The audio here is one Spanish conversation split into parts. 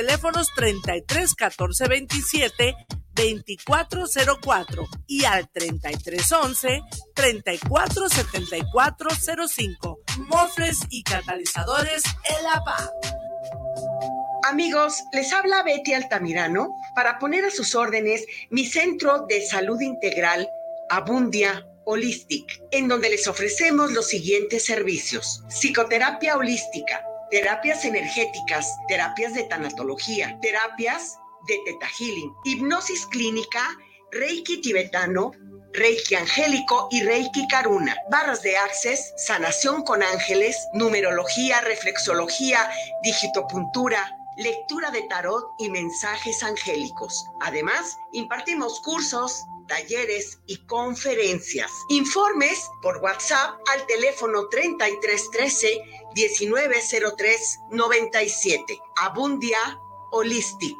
teléfonos 33 14 27 2404 y al 3311 347405. Mofres y catalizadores El APA. Amigos, les habla Betty Altamirano para poner a sus órdenes mi centro de salud integral Abundia Holistic, en donde les ofrecemos los siguientes servicios. Psicoterapia holística, terapias energéticas, terapias de tanatología, terapias de Teta Healing, hipnosis clínica, Reiki tibetano, Reiki angélico y Reiki Karuna, barras de access, sanación con ángeles, numerología, reflexología, digitopuntura, lectura de tarot y mensajes angélicos. Además, impartimos cursos, talleres y conferencias. Informes por WhatsApp al teléfono 3313 1903 97. Abundia Holistic.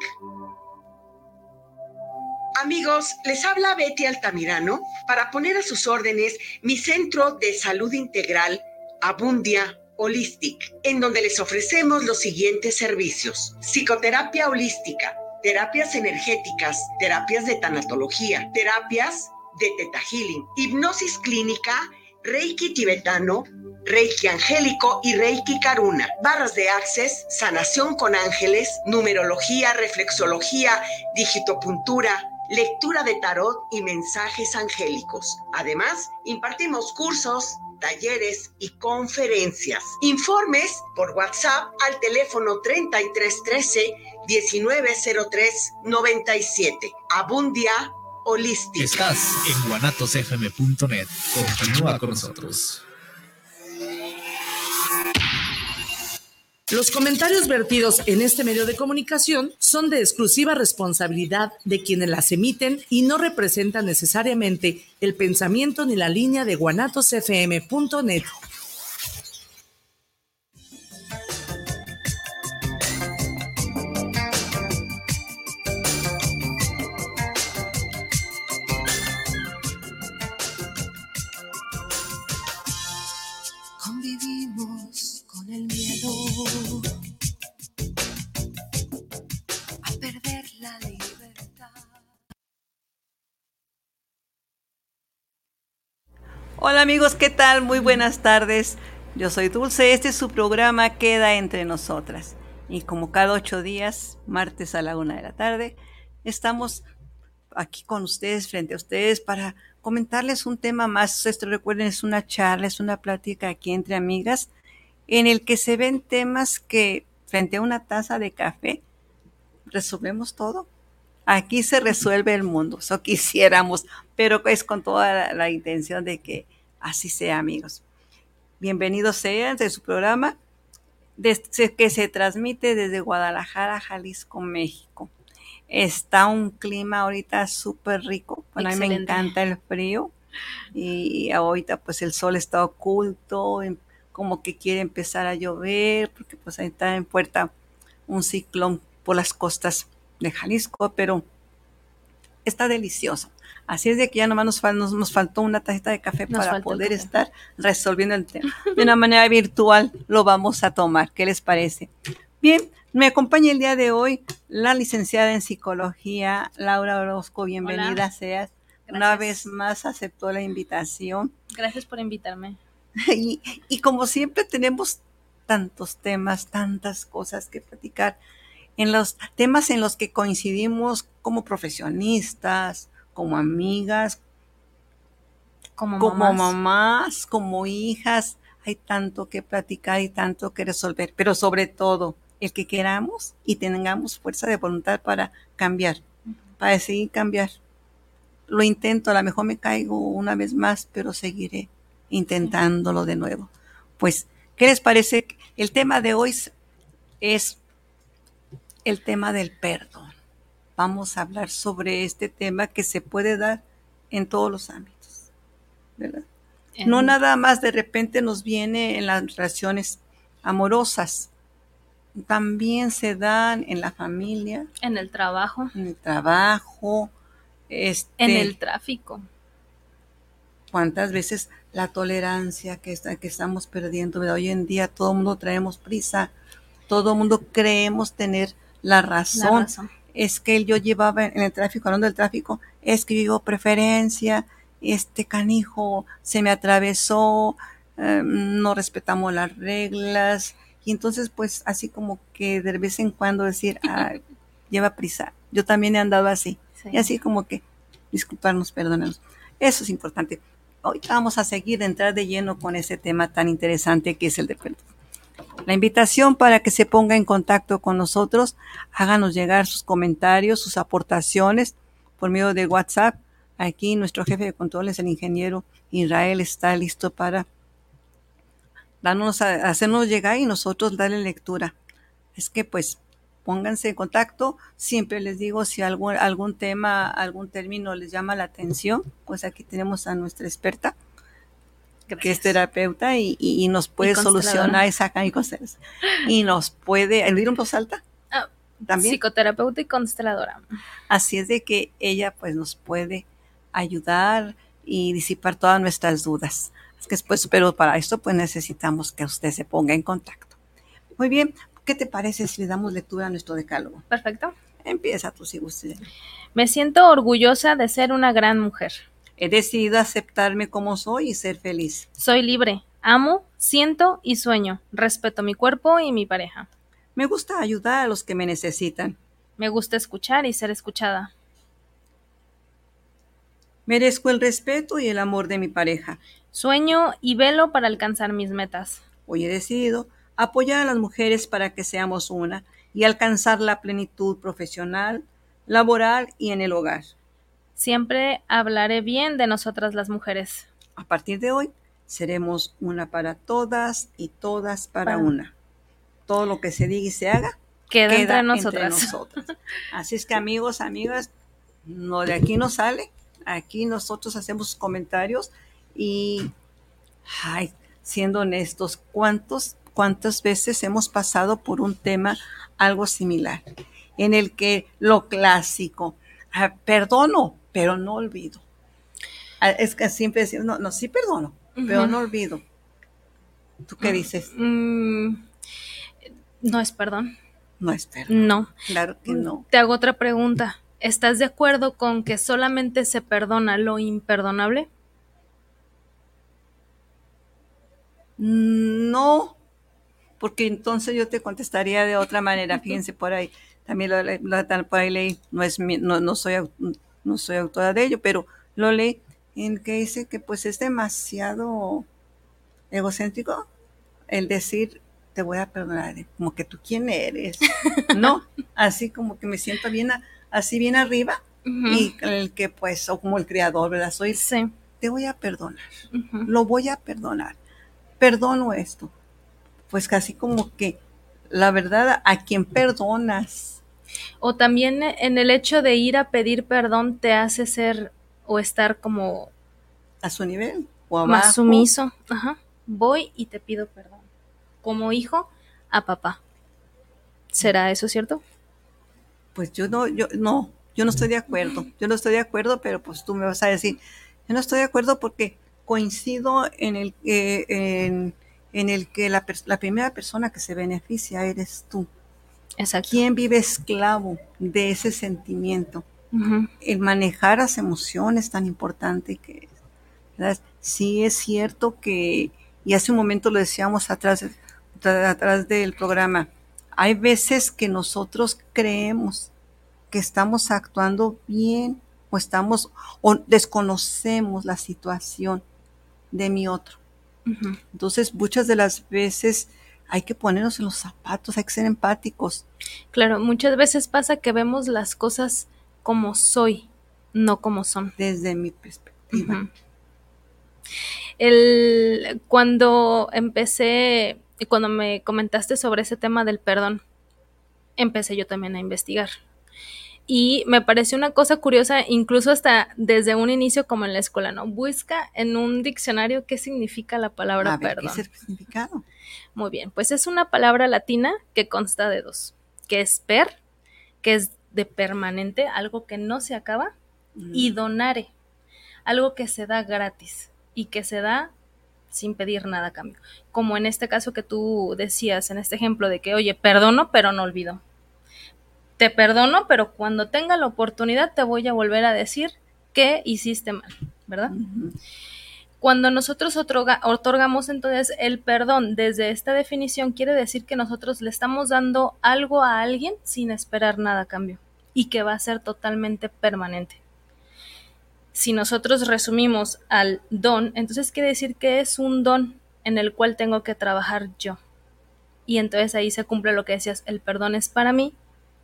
Amigos, les habla Betty Altamirano para poner a sus órdenes mi centro de salud integral Abundia Holistic, en donde les ofrecemos los siguientes servicios. Psicoterapia holística, terapias energéticas, terapias de tanatología, terapias de Teta Healing, hipnosis clínica, Reiki tibetano, Reiki angélico y Reiki Karuna, barras de access, sanación con ángeles, numerología, reflexología, digitopuntura, lectura de tarot y mensajes angélicos. Además, impartimos cursos, talleres y conferencias. Informes por WhatsApp al teléfono 3313 1903 97. Abundia Holistic. Estás en guanatosfm.net. Continúa con nosotros. Los comentarios vertidos en este medio de comunicación son de exclusiva responsabilidad de quienes las emiten y no representan necesariamente el pensamiento ni la línea de guanatosfm.net. Hola amigos, ¿qué tal? Muy buenas tardes. Yo soy Dulce, este es su programa Queda entre nosotras. Y como cada ocho días, martes a la una de la tarde, estamos aquí con ustedes, frente a ustedes, para comentarles un tema más. Esto recuerden, es una charla, es una plática aquí entre amigas, en el que se ven temas que frente a una taza de café resolvemos todo. Aquí se resuelve el mundo, eso quisiéramos, pero es con toda la, intención de que así sea, amigos. Bienvenidos sean de su programa que se transmite desde Guadalajara, Jalisco, México. Está un clima ahorita súper rico. Bueno, a mí me encanta el frío y ahorita pues el sol está oculto, em, como que quiere empezar a llover, porque pues ahí está en puerta un ciclón por las costas de Jalisco, pero está delicioso. Así es de que ya nomás nos, nos, faltó una tacita de café para poder estar resolviendo el tema. De una manera virtual lo vamos a tomar. ¿Qué les parece? Bien, me acompaña el día de hoy la licenciada en psicología, Laura Orozco. Bienvenida seas. Una vez más aceptó la invitación. Gracias por invitarme. Y, y como siempre tenemos tantos temas, tantas cosas que platicar en los temas en los que coincidimos como profesionistas, como amigas, como, mamás. como hijas. Hay tanto que platicar y tanto que resolver, pero sobre todo el que queramos y tengamos fuerza de voluntad para cambiar, para decidir cambiar. Lo intento, a lo mejor me caigo una vez más, pero seguiré intentándolo de nuevo. Pues, ¿qué les parece? El tema de hoy es el tema del perdón. Vamos a hablar sobre este tema que se puede dar en todos los ámbitos, ¿verdad? No nada más de repente nos viene en las relaciones amorosas, también se dan en la familia, en el trabajo, en el trabajo, este, en el tráfico. ¿Cuántas veces la tolerancia que, está, que estamos perdiendo? Hoy en día todo el mundo traemos prisa, todo el mundo creemos tener La razón, La razón. es que yo llevaba en el tráfico, hablando del tráfico, es que vivo preferencia, este canijo se me atravesó, eh, no respetamos las reglas, y entonces pues así como que de vez en cuando decir, ah, lleva prisa. Yo también he andado así, Sí. y así como que disculparnos, perdónanos. Eso es importante. Hoy vamos a seguir, entrar de lleno con ese tema tan interesante que es el de perdón. La invitación para que se ponga en contacto con nosotros, háganos llegar sus comentarios, sus aportaciones por medio de WhatsApp. Aquí nuestro jefe de controles, el ingeniero Israel, está listo para darnos a, hacernos llegar y nosotros darle lectura. Es que pues pónganse en contacto. Siempre les digo si algún, algún tema, algún término les llama la atención, pues aquí tenemos a nuestra experta que es terapeuta y, y- y nos puede solucionar esa y nos puede, ¿el en voz alta? Ah, También. Psicoterapeuta y consteladora. Así es de que ella pues nos puede ayudar y disipar todas nuestras dudas. Es que pues, pero para esto pues necesitamos que usted se ponga en contacto. Muy bien, ¿qué te parece si le damos lectura a nuestro decálogo? Perfecto. Empieza tú si gustes. Me siento orgullosa de ser una gran mujer. He decidido aceptarme como soy y ser feliz. Soy libre. Amo, siento y sueño. Respeto mi cuerpo y mi pareja. Me gusta ayudar a los que me necesitan. Me gusta escuchar y ser escuchada. Merezco el respeto y el amor de mi pareja. Sueño y velo para alcanzar mis metas. Hoy he decidido apoyar a las mujeres para que seamos una y alcanzar la plenitud profesional, laboral y en el hogar. Siempre hablaré bien de nosotras las mujeres. A partir de hoy seremos una para todas y todas para Para- una. Todo lo que se diga y se haga Queda, queda entre nosotras. nosotras. Así es que amigos, amigas, no de aquí no sale. Aquí nosotros hacemos comentarios y, ay, siendo honestos, ¿cuántos, cuántas veces hemos pasado por un tema algo similar? En el que lo clásico, ah, perdono, pero no olvido. Ah, Es que siempre decimos, no, no, sí perdono, pero no olvido. ¿Tú qué dices? Mm, no es perdón. No es perdón. No. Claro que no. Te hago otra pregunta. ¿Estás de acuerdo con que solamente se perdona lo imperdonable? No, porque entonces yo te contestaría de otra manera. Fíjense por ahí, también lo, lo- por ahí leí, no, es mi- no, no, soy, no soy autora de ello, pero lo leí en que dice que pues es demasiado egocéntrico el decir te voy a perdonar, como que tú quién eres. No, así como que me siento bien, así bien arriba y el que pues, o como el creador, ¿verdad? Soy, Sí. te voy a perdonar lo voy a perdonar. Perdono esto. Pues casi como que la verdad a quien perdonas. O también en el hecho de ir a pedir perdón te hace ser o estar como a su nivel o abajo. más sumiso. Ajá. Voy y te pido perdón. Como hijo a papá. ¿Será eso cierto? Pues yo no, yo no, yo no estoy de acuerdo. Yo no estoy de acuerdo, pero pues tú me vas a decir, yo no estoy de acuerdo porque coincido en el que en, en el que la, la primera persona que se beneficia eres tú. Exacto. ¿Quién vive esclavo de ese sentimiento? El manejar las emociones tan importante que es. Sí es cierto que, y hace un momento lo decíamos atrás, atrás del programa, hay veces que nosotros creemos que estamos actuando bien o estamos o desconocemos la situación de mi otro. Entonces, muchas de las veces hay que ponernos en los zapatos, hay que ser empáticos. Claro, muchas veces pasa que vemos las cosas como soy, no como son. desde mi perspectiva. El, cuando empecé, cuando me comentaste sobre ese tema del perdón, empecé yo también a investigar. Y me pareció una cosa curiosa, incluso hasta desde un inicio como en la escuela, ¿no? Busca en un diccionario qué significa la palabra A ver, ¿qué perdón. es el significado? Muy bien, pues es una palabra latina que consta de dos, que es per, que es de permanente, algo que no se acaba, y donare, algo que se da gratis y que se da sin pedir nada a cambio. Como en este caso que tú decías, en este ejemplo de que, oye, perdono, pero no olvido. Te perdono, pero cuando tenga la oportunidad te voy a volver a decir que hiciste mal, ¿verdad? Cuando nosotros otorgamos entonces el perdón desde esta definición, quiere decir que nosotros le estamos dando algo a alguien sin esperar nada a cambio y que va a ser totalmente permanente. Si nosotros resumimos al don, entonces quiere decir que es un don en el cual tengo que trabajar yo. Y entonces ahí se cumple lo que decías, el perdón es para mí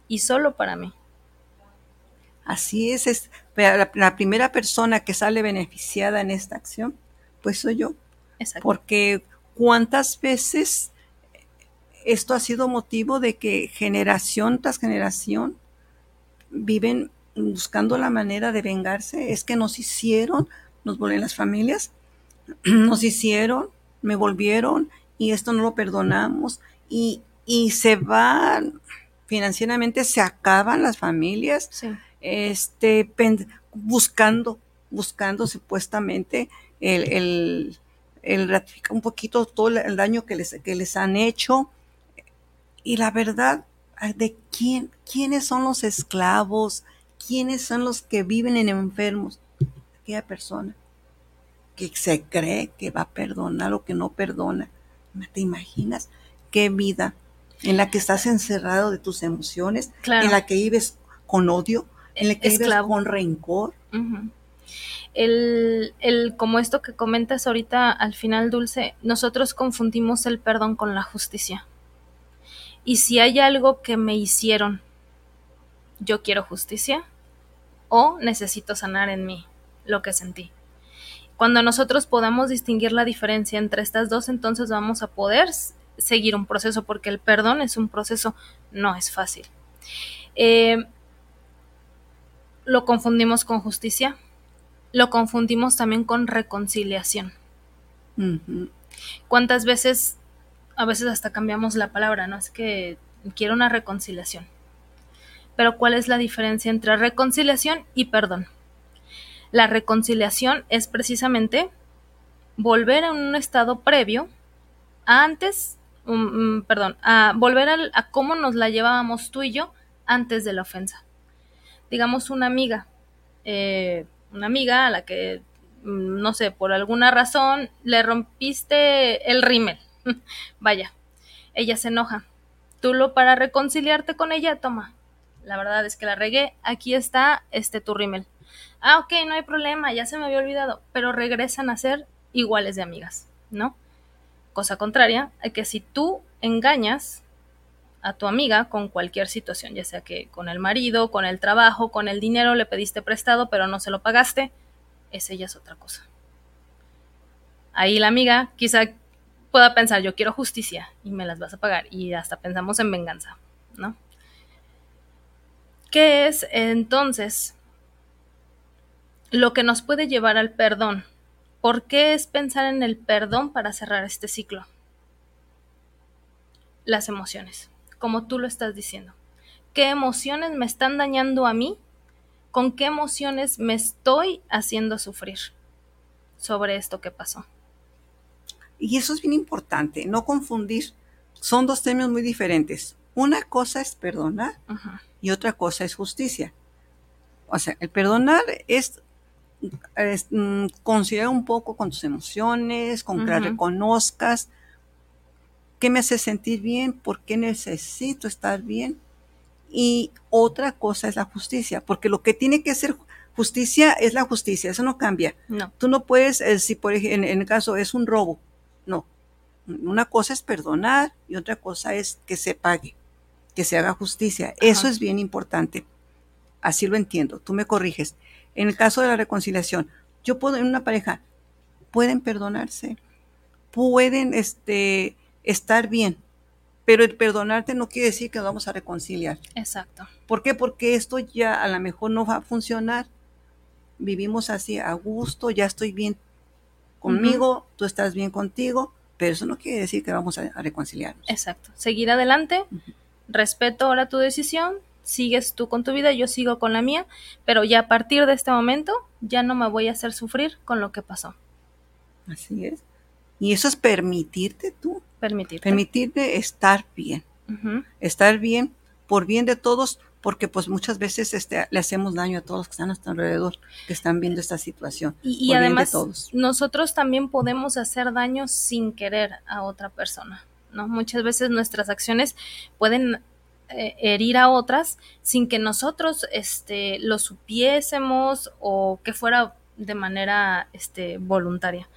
y solo para mí. Así es, es la, la, primera persona que sale beneficiada en esta acción, pues soy yo. Exacto. Porque cuántas veces esto ha sido motivo de que generación tras generación viven buscando la manera de vengarse. Es que nos hicieron, nos volvieron las familias, nos hicieron, me volvieron y esto no lo perdonamos. Y, y se van, financieramente se acaban las familias, Sí. este, buscando, buscando supuestamente el, el, el ratificar un poquito todo el daño que les, que les han hecho. Y la verdad, ¿de quién, quiénes son los esclavos? ¿Quiénes son los que viven en enfermos? Aquella persona que se cree que va a perdonar o que no perdona. ¿Te imaginas qué vida en la que estás encerrado de tus emociones, Claro. en la que vives con odio, en la que vives Esclavo. con rencor? El, el, como esto que comentas ahorita al final, Dulce, nosotros confundimos el perdón con la justicia. Y si hay algo que me hicieron, yo quiero justicia o necesito sanar en mí lo que sentí. Cuando nosotros podamos distinguir la diferencia entre estas dos, entonces vamos a poder seguir un proceso, porque el perdón es un proceso, no es fácil. Eh, lo confundimos con justicia, lo confundimos también con reconciliación. ¿Cuántas veces, a veces hasta cambiamos la palabra, ¿no? Es que quiero una reconciliación. Pero ¿cuál es la diferencia entre reconciliación y perdón? La reconciliación es precisamente volver a un estado previo a antes, um, mm, perdón, a volver al- a cómo nos la llevábamos tú y yo antes de la ofensa. Digamos una amiga, eh, una amiga a la que, mm, no sé, por alguna razón le rompiste el rímel. Vaya, ella se enoja. Tú lo para reconciliarte con ella, toma. La verdad es que la regué. Aquí está este tu rímel. Ah, ok, no hay problema, ya se me había olvidado. Pero regresan a ser iguales de amigas, ¿no? Cosa contraria, a que si tú engañas a tu amiga con cualquier situación, ya sea que con el marido, con el trabajo, con el dinero le pediste prestado pero no se lo pagaste, esa ya es otra cosa. Ahí la amiga quizá pueda pensar, yo quiero justicia y me las vas a pagar y hasta pensamos en venganza, ¿no? ¿Qué es entonces lo que nos puede llevar al perdón? ¿Por qué es pensar en el perdón para cerrar este ciclo? Las emociones, como tú lo estás diciendo. ¿Qué emociones me están dañando a mí? ¿Con qué emociones me estoy haciendo sufrir sobre esto que pasó? Y eso es bien importante, no confundir. Son dos términos muy diferentes. Una cosa es perdonar y otra cosa es justicia. O sea, el perdonar es, es, mm, considerar un poco con tus emociones, con que las reconozcas qué me hace sentir bien, por qué necesito estar bien. Y otra cosa es la justicia, porque lo que tiene que ser justicia es la justicia, eso no cambia. No, Tú no puedes, eh, si por ejemplo, en, en el caso es un robo, no. Una cosa es perdonar y otra cosa es que se pague, que se haga justicia. Eso es bien importante. Así lo entiendo. Tú me corriges. En el caso de la reconciliación, yo puedo, en una pareja, pueden perdonarse, pueden este, estar bien, pero el perdonarte no quiere decir que nos vamos a reconciliar. exacto. ¿Por qué? Porque esto ya a lo mejor no va a funcionar. Vivimos así a gusto, ya estoy bien conmigo, tú estás bien contigo, pero eso no quiere decir que vamos a, a reconciliarnos. Exacto. Seguir adelante, respeto ahora tu decisión, sigues tú con tu vida, yo sigo con la mía, pero ya a partir de este momento ya no me voy a hacer sufrir con lo que pasó. Así es. Y eso es permitirte tú, Permitirte. permitirte estar bien, estar bien por bien de todos, porque pues muchas veces este, le hacemos daño a todos los que están a nuestro alrededor, que están viendo esta situación. Y, además nosotros también podemos hacer daño sin querer a otra persona, ¿no? Muchas veces nuestras acciones pueden eh, herir a otras sin que nosotros este, lo supiésemos o que fuera de manera este, voluntaria.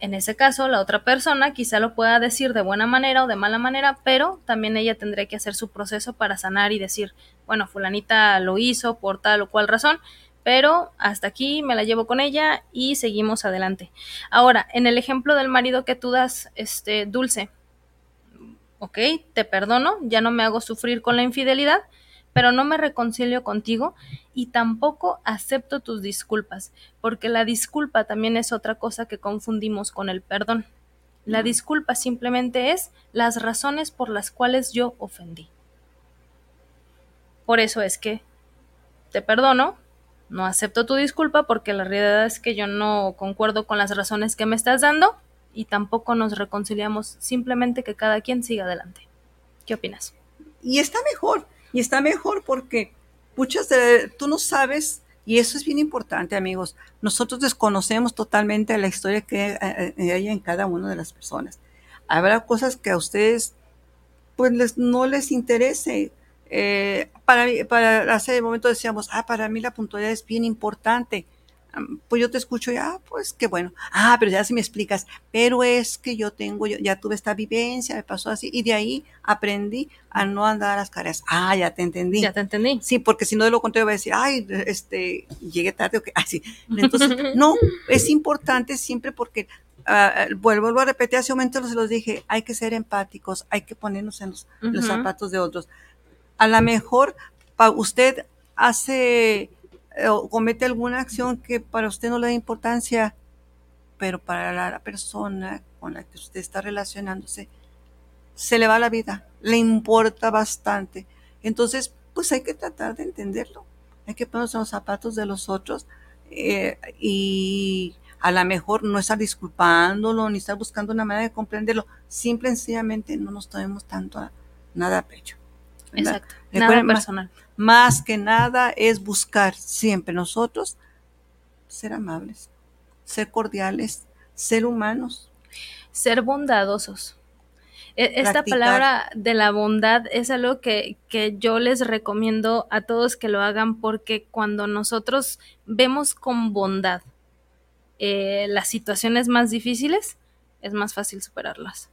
En ese caso, la otra persona quizá lo pueda decir de buena manera o de mala manera, pero también ella tendría que hacer su proceso para sanar y decir, bueno, fulanita lo hizo por tal o cual razón, pero hasta aquí me la llevo con ella y seguimos adelante. Ahora, en el ejemplo del marido que tú das, este, Dulce, ok, te perdono, ya no me hago sufrir con la infidelidad, pero no me reconcilio contigo y tampoco acepto tus disculpas, porque la disculpa también es otra cosa que confundimos con el perdón. La disculpa simplemente es las razones por las cuales yo ofendí. Por eso es que te perdono, no acepto tu disculpa porque la realidad es que yo no concuerdo con las razones que me estás dando y tampoco nos reconciliamos, simplemente que cada quien siga adelante. ¿Qué opinas? Y está mejor, y está mejor porque muchas de, tú no sabes, y eso es bien importante, amigos, nosotros desconocemos totalmente la historia que eh, eh, hay en cada una de las personas. Habrá cosas que a ustedes pues les, no les interese. Eh, para, para hace momento decíamos, ah, para mí la puntualidad es bien importante pues yo te escucho y, ah, pues qué bueno. Ah, pero ya si me explicas, pero es que yo tengo, yo, ya tuve esta vivencia, me pasó así, y de ahí aprendí a no andar a las caras. Ah, ya te entendí. Ya te entendí. Sí, porque si no de lo contrario voy a decir, ay, este, llegué tarde o qué, así. Entonces, no, es importante siempre porque, uh, vuelvo, a repetir, hace un momento se los dije, hay que ser empáticos, hay que ponernos en los, los zapatos de otros. A lo mejor, para usted hace o comete alguna acción que para usted no le da importancia, pero para la persona con la que usted está relacionándose, se le va la vida, le importa bastante. Entonces, pues hay que tratar de entenderlo. Hay que ponerse en los zapatos de los otros eh, y a lo mejor no estar disculpándolo ni estar buscando una manera de comprenderlo. Simple y sencillamente no nos tomemos tanto a, nada a pecho. Exacto. Nada personal. Más, que nada es buscar siempre nosotros ser amables, ser cordiales, ser humanos. Ser bondadosos. E, esta palabra de la bondad es algo que, que, yo les recomiendo a todos que lo hagan porque cuando nosotros vemos con bondad eh, las situaciones más difíciles, es más fácil superarlas.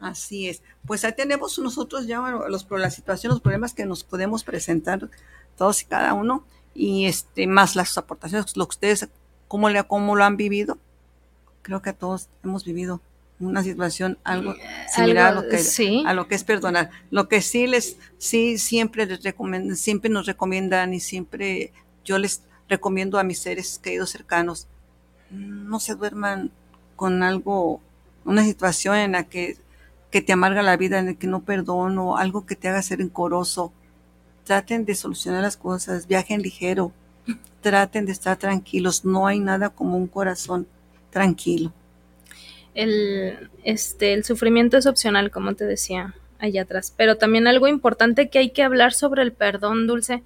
Así es. Pues ahí tenemos nosotros ya los, la situación, los problemas que nos podemos presentar todos y cada uno, y este, más las aportaciones, lo que ustedes, cómo, le, cómo lo han vivido. Creo que a todos hemos vivido una situación algo similar a, lo que, a lo que es perdonar. Lo que sí les, sí siempre les recomiendan, siempre nos recomiendan y siempre yo les recomiendo a mis seres queridos cercanos, no se duerman con algo, una situación en la que que te amarga la vida, en el que no perdono, algo que te haga ser encoroso. Traten de solucionar las cosas, viajen ligero, traten de estar tranquilos. No hay nada como un corazón tranquilo. El, este, el sufrimiento es opcional, como te decía allá atrás, pero también algo importante que hay que hablar sobre el perdón, Dulce.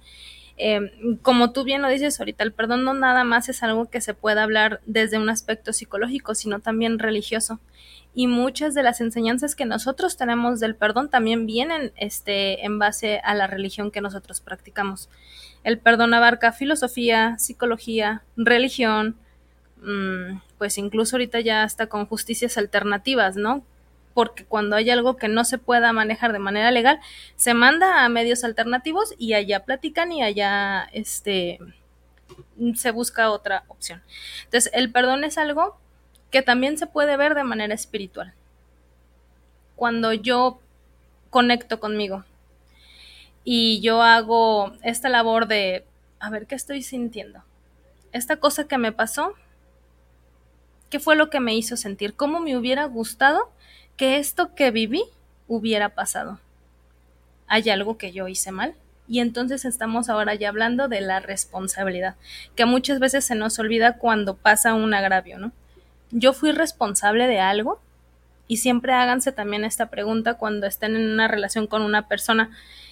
Eh, como tú bien lo dices ahorita, el perdón no nada más es algo que se pueda hablar desde un aspecto psicológico, sino también religioso y muchas de las enseñanzas que nosotros tenemos del perdón también vienen este, en base a la religión que nosotros practicamos. El perdón abarca filosofía, psicología, religión, mm, pues incluso ahorita ya está con justicias alternativas, ¿no? Porque cuando hay algo que no se pueda manejar de manera legal, se manda a medios alternativos y allá platican y allá este se busca otra opción. Entonces, el perdón es algo que también se puede ver de manera espiritual. Cuando yo conecto conmigo y yo hago esta labor de, a ver, ¿qué estoy sintiendo? Esta cosa que me pasó, ¿qué fue lo que me hizo sentir? ¿Cómo me hubiera gustado que esto que viví hubiera pasado? ¿Hay algo que yo hice mal? Y entonces estamos ahora ya hablando de la responsabilidad, que muchas veces se nos olvida cuando pasa un agravio, ¿no? Yo fui responsable de algo y siempre háganse también esta pregunta cuando estén en una relación con una persona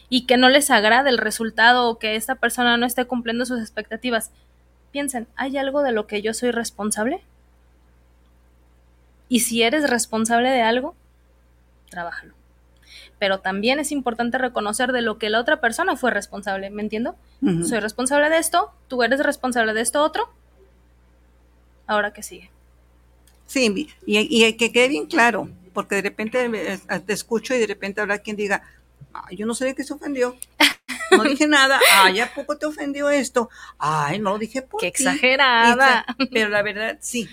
y que no les agrade el resultado o que esta persona no esté cumpliendo sus expectativas, piensen, ¿hay algo de lo que yo soy responsable? Y si eres responsable de algo, trabájalo. Pero también es importante reconocer de lo que la otra persona fue responsable, ¿me entiendo? Soy responsable de esto, tú eres responsable de esto otro. Ahora que sigue. Sí, y, que quede bien claro, porque de repente te escucho y de repente habrá quien diga, yo no sé de qué se ofendió. No dije nada. Ay, ¿a poco te ofendió esto? Ay, no lo dije por Qué exagerada. Pero la verdad, sí,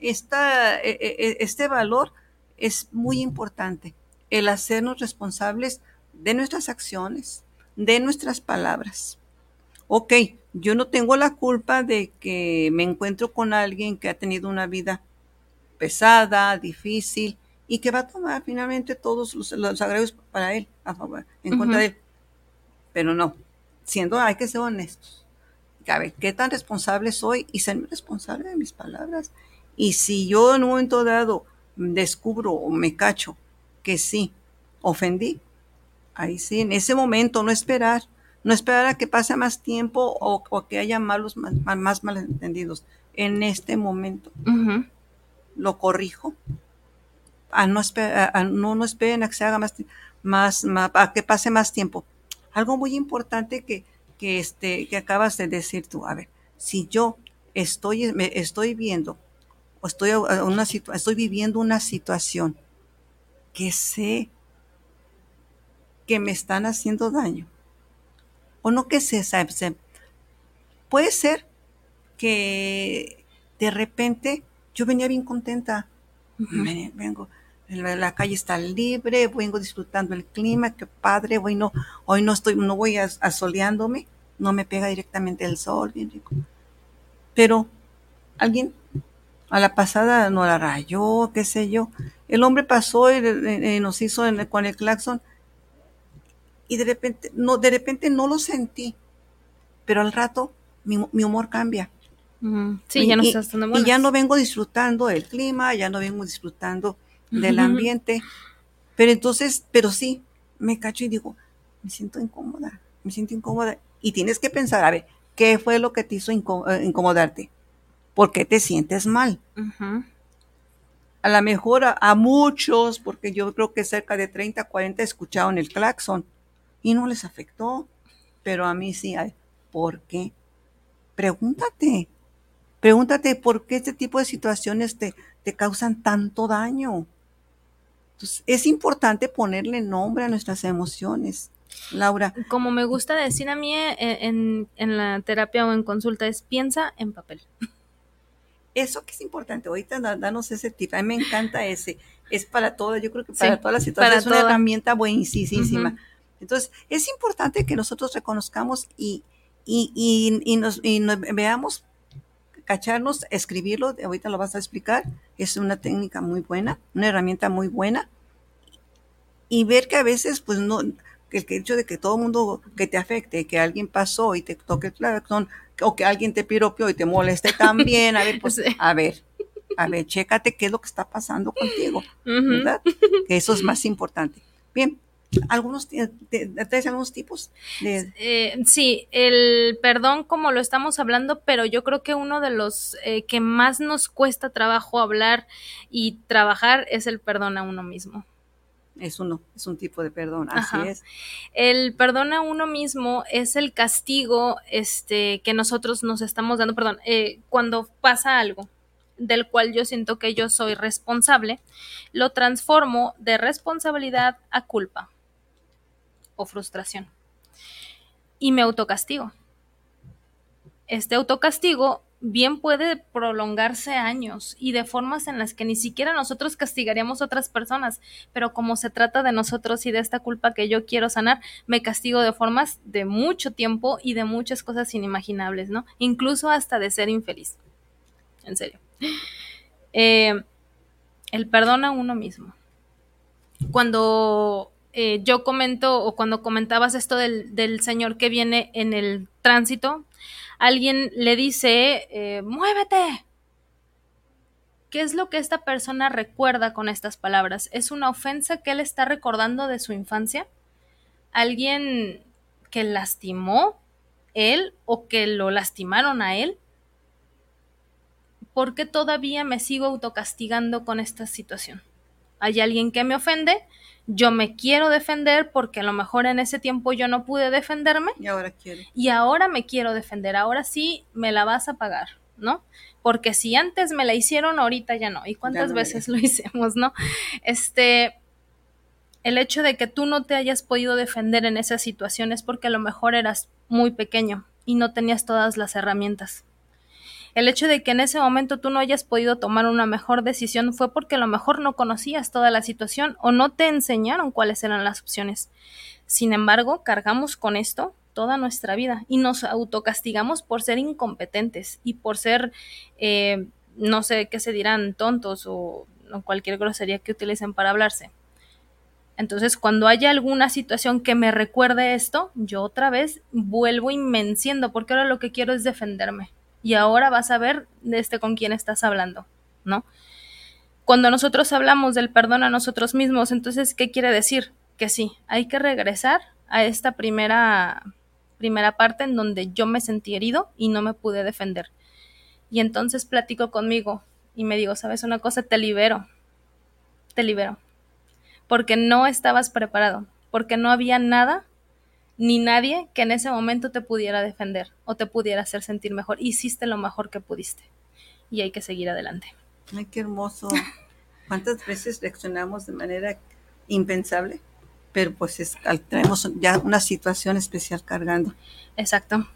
esta, e, e, e, este valor es muy importante, el hacernos responsables de nuestras acciones, de nuestras palabras. Ok, yo no tengo la culpa de que me encuentro con alguien que ha tenido una vida pesada, difícil, y que va a tomar finalmente todos los, los agravios para él, a favor, en contra de él. Pero no, siendo, hay que ser honestos. A ver, ¿qué tan responsable soy? Y ser responsable de mis palabras. Y si yo en un momento dado descubro o me cacho que sí, ofendí, ahí sí, en ese momento no esperar, no esperar a que pase más tiempo o, que haya malos, más, malentendidos. En este momento lo corrijo. A no, no, no esperen a que se haga más, más, más, a que pase más tiempo. Algo muy importante que, que, este, que acabas de decir tú, a ver, si yo estoy, me estoy viendo o estoy, una estoy viviendo una situación que sé que me están haciendo daño. O no que sé, puede ser que de repente yo venía bien contenta. vengo, la calle está libre, vengo disfrutando el clima, qué padre, hoy no, hoy no estoy, no voy asoleándome, no me pega directamente el sol, bien rico. Pero alguien a la pasada no la rayó, qué sé yo. El hombre pasó y, nos hizo con el claxon y de repente no, de repente no lo sentí, pero al rato mi, humor cambia. Sí, ya no y, y ya no vengo disfrutando el clima, ya no vengo disfrutando del ambiente, pero entonces, pero sí, me cacho y digo, me siento incómoda, me siento incómoda. Y tienes que pensar, a ver, ¿qué fue lo que te hizo eh, incomodarte? ¿Por qué te sientes mal? A lo mejor a, muchos, porque yo creo que cerca de 30, 40 escucharon el claxon y no les afectó, pero a mí sí. ¿Por qué? Pregúntate, pregúntate por qué este tipo de situaciones te, te causan tanto daño. Entonces, es importante ponerle nombre a nuestras emociones. Laura. Como me gusta decir a mí eh, en, en la terapia o en consulta, es piensa en papel. Eso que es importante, ahorita danos ese tip, a mí me encanta ese, es para todo, yo creo que para todas las situaciones es una herramienta buenísima. Entonces, es importante que nosotros reconozcamos y, y, y, nos, veamos, cacharnos, escribirlo, ahorita lo vas a explicar, es una técnica muy buena, una herramienta muy buena, y ver que a veces, pues no, el hecho de que todo el mundo que te afecte, que alguien pasó y te toque el claxon, o que alguien te piropió y te moleste también, a ver, pues, a ver, a ver, chécate qué es lo que está pasando contigo, ¿verdad? Que eso es más importante. Bien, algunos ¿traes algunos tipos de eh, sí el perdón como lo estamos hablando pero yo creo que uno de los eh, que más nos cuesta trabajo hablar y trabajar es el perdón a uno mismo. Es uno, es un tipo de perdón, así es. El perdón a uno mismo es el castigo este, que nosotros nos estamos dando, perdón, eh, cuando pasa algo del cual yo siento que yo soy responsable, lo transformo de responsabilidad a culpa o frustración. Y me autocastigo. Este autocastigo bien puede prolongarse años y de formas en las que ni siquiera nosotros castigaríamos a otras personas, pero como se trata de nosotros y de esta culpa que yo quiero sanar, me castigo de formas de mucho tiempo y de muchas cosas inimaginables, ¿no? Incluso hasta de ser infeliz. En serio. Eh, el perdón a uno mismo. Cuando eh, yo comento o cuando comentabas esto del, del señor que viene en el tránsito, alguien le dice, eh, muévete. ¿Qué es lo que esta persona recuerda con estas palabras? ¿Es una ofensa que él está recordando de su infancia? alguien que lastimó él o que lo lastimaron a él? ¿Por qué todavía me sigo autocastigando con esta situación? Hay alguien que me ofende, yo me quiero defender porque a lo mejor en ese tiempo yo no pude defenderme. Y ahora quiero. Y ahora me quiero defender, ahora sí me la vas a pagar, ¿no? Porque si antes me la hicieron, ahorita ya no. ¿Y cuántas veces lo hicimos, no? Este, el hecho de que tú no te hayas podido defender en esa situación es porque a lo mejor eras muy pequeño y no tenías todas las herramientas. El hecho de que en ese momento tú no hayas podido tomar una mejor decisión fue porque a lo mejor no conocías toda la situación o no te enseñaron cuáles eran las opciones. Sin embargo, cargamos con esto toda nuestra vida y nos autocastigamos por ser incompetentes y por ser, eh, no sé qué se dirán, tontos o, o cualquier grosería que utilicen para hablarse. Entonces, cuando haya alguna situación que me recuerde esto, yo otra vez vuelvo y me enciendo, porque ahora lo que quiero es defenderme. Y ahora vas a ver este, con quién estás hablando, ¿no? Cuando nosotros hablamos del perdón a nosotros mismos, entonces, ¿qué quiere decir? Que sí, hay que regresar a esta primera, primera parte en donde yo me sentí herido y no me pude defender. Y entonces platico conmigo y me digo, ¿sabes una cosa? Te libero, te libero porque no estabas preparado, porque no había nada ni nadie que en ese momento te pudiera defender o te pudiera hacer sentir mejor. Hiciste lo mejor que pudiste y hay que seguir adelante. Ay, qué hermoso. ¿Cuántas veces reaccionamos de manera impensable? Pero pues es, tenemos ya una situación especial cargando. Exacto.